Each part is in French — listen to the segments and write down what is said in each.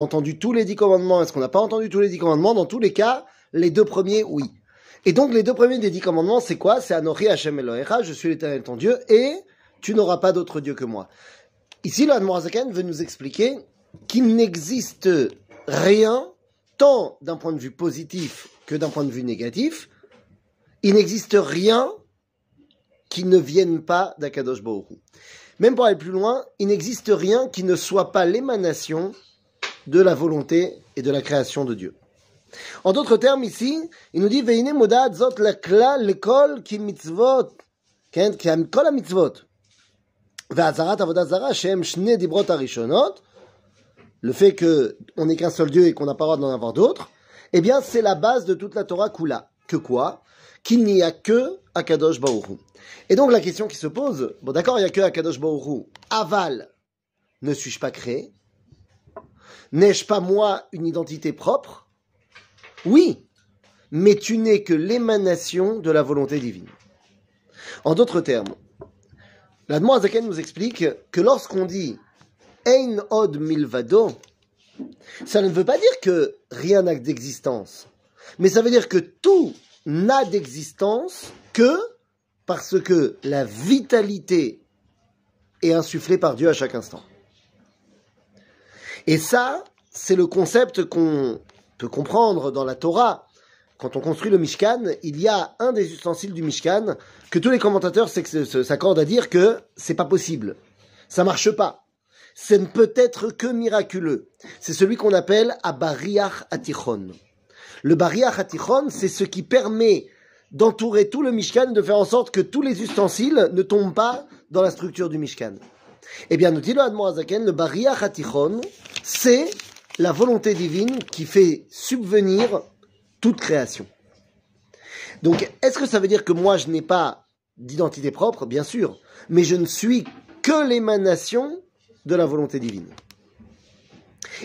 entendu tous les dix commandements Est-ce qu'on n'a pas entendu tous les dix commandements? Dans tous les cas, les deux premiers, oui. Et donc, les deux premiers des dix commandements, c'est quoi? C'est Anochi Hashem Elohecha, je suis l'éternel ton Dieu, et tu n'auras pas d'autre Dieu que moi. Ici, le Morazakan veut nous expliquer qu'il n'existe rien, tant d'un point de vue positif que d'un point de vue négatif, il n'existe rien qui ne vienne pas d'Akadosh Baruch Même pour aller plus loin, il n'existe rien qui ne soit pas l'émanation de la volonté et de la création de Dieu. En d'autres termes, ici, il nous dit Veine modad zot la ki mitzvot, ken ki kol mitzvot. Ve'azarat avodat shem shne dibrot. Le fait que on n'est qu'un seul Dieu et qu'on n'a pas le droit d'en avoir d'autres, eh bien, c'est la base de toute la Torah Kula. Que quoi? Qu'il n'y a que Akadosh Baoru. Et donc, la question qui se pose, bon d'accord, il n'y a que Akadosh Baoru. Aval, ne suis-je pas créé? N'ai-je pas moi une identité propre? Oui, mais tu n'es que l'émanation de la volonté divine. En d'autres termes, la Zaken nous explique que lorsqu'on dit Ein od milvado, ça ne veut pas dire que rien n'a d'existence, mais ça veut dire que tout n'a d'existence que parce que la vitalité est insufflée par Dieu à chaque instant. Et ça, c'est le concept qu'on peut comprendre dans la Torah. Quand on construit le Mishkan, il y a un des ustensiles du Mishkan que tous les commentateurs s'accordent à dire que c'est pas possible. Ça marche pas. Ce ne peut être que miraculeux. C'est celui qu'on appelle Abariach Atichon. Le Bariach Atichon, c'est ce qui permet d'entourer tout le Mishkan, de faire en sorte que tous les ustensiles ne tombent pas dans la structure du Mishkan. Eh bien, nous dit le Azaken, le Bariach Atichon, c'est la volonté divine qui fait subvenir toute création. Donc, est-ce que ça veut dire que moi, je n'ai pas d'identité propre? Bien sûr, mais je ne suis que l'émanation de la volonté divine.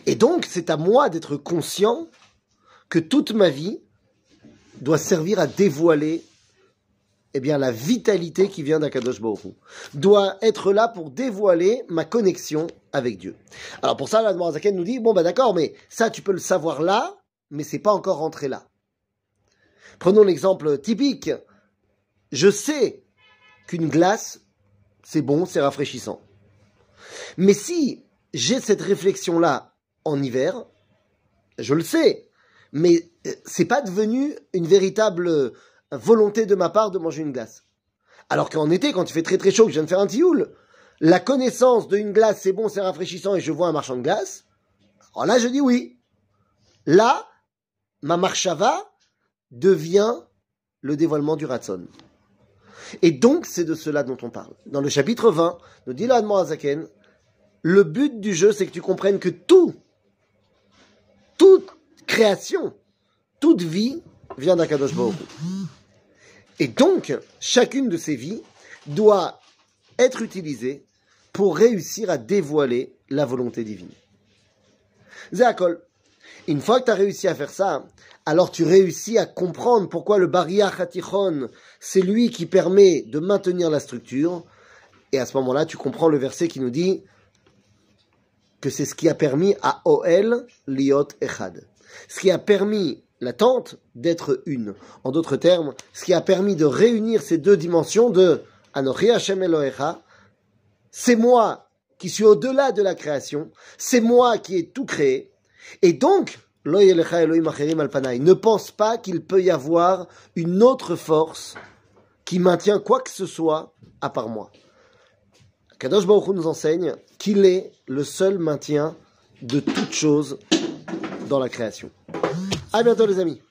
Et donc, c'est à moi d'être conscient que toute ma vie doit servir à dévoiler eh bien, la vitalité qui vient d'Akadosh Baruch doit être là pour dévoiler ma connexion avec Dieu. Alors pour ça, la Zaken nous dit, bon bah d'accord, mais ça tu peux le savoir là, mais c'est pas encore rentré là. Prenons l'exemple typique. Je sais qu'une glace, c'est bon, c'est rafraîchissant. Mais si j'ai cette réflexion-là en hiver, je le sais, mais euh, c'est pas devenu une véritable volonté de ma part de manger une glace. Alors qu'en été, quand il fait très très chaud, que je viens de faire un tioul, la connaissance d'une glace, c'est bon, c'est rafraîchissant, et je vois un marchand de glace, alors là, je dis oui. Là, ma marchava devient le dévoilement du ratson. Et donc, c'est de cela dont on parle. Dans le chapitre 20, nous dit l'Admon Azaken, le but du jeu, c'est que tu comprennes que tout, toute création, toute vie vient d'Akadosh Baruch et donc, chacune de ces vies doit être utilisée pour réussir à dévoiler la volonté divine. Zéakol, une fois que tu as réussi à faire ça, alors tu réussis à comprendre pourquoi le Bariach Hatichon, c'est lui qui permet de maintenir la structure. Et à ce moment-là, tu comprends le verset qui nous dit que c'est ce qui a permis à Oel Liot Echad. Ce qui a permis la tente d'être une. En d'autres termes, ce qui a permis de réunir ces deux dimensions de Anochi Hashem Elohecha, c'est moi qui suis au-delà de la création, c'est moi qui ai tout créé, et donc, ne pense pas qu'il peut y avoir une autre force qui maintient quoi que ce soit à part moi. Kadosh Baruch nous enseigne qu'il est le seul maintien de toute chose dans la création. À bientôt les amis.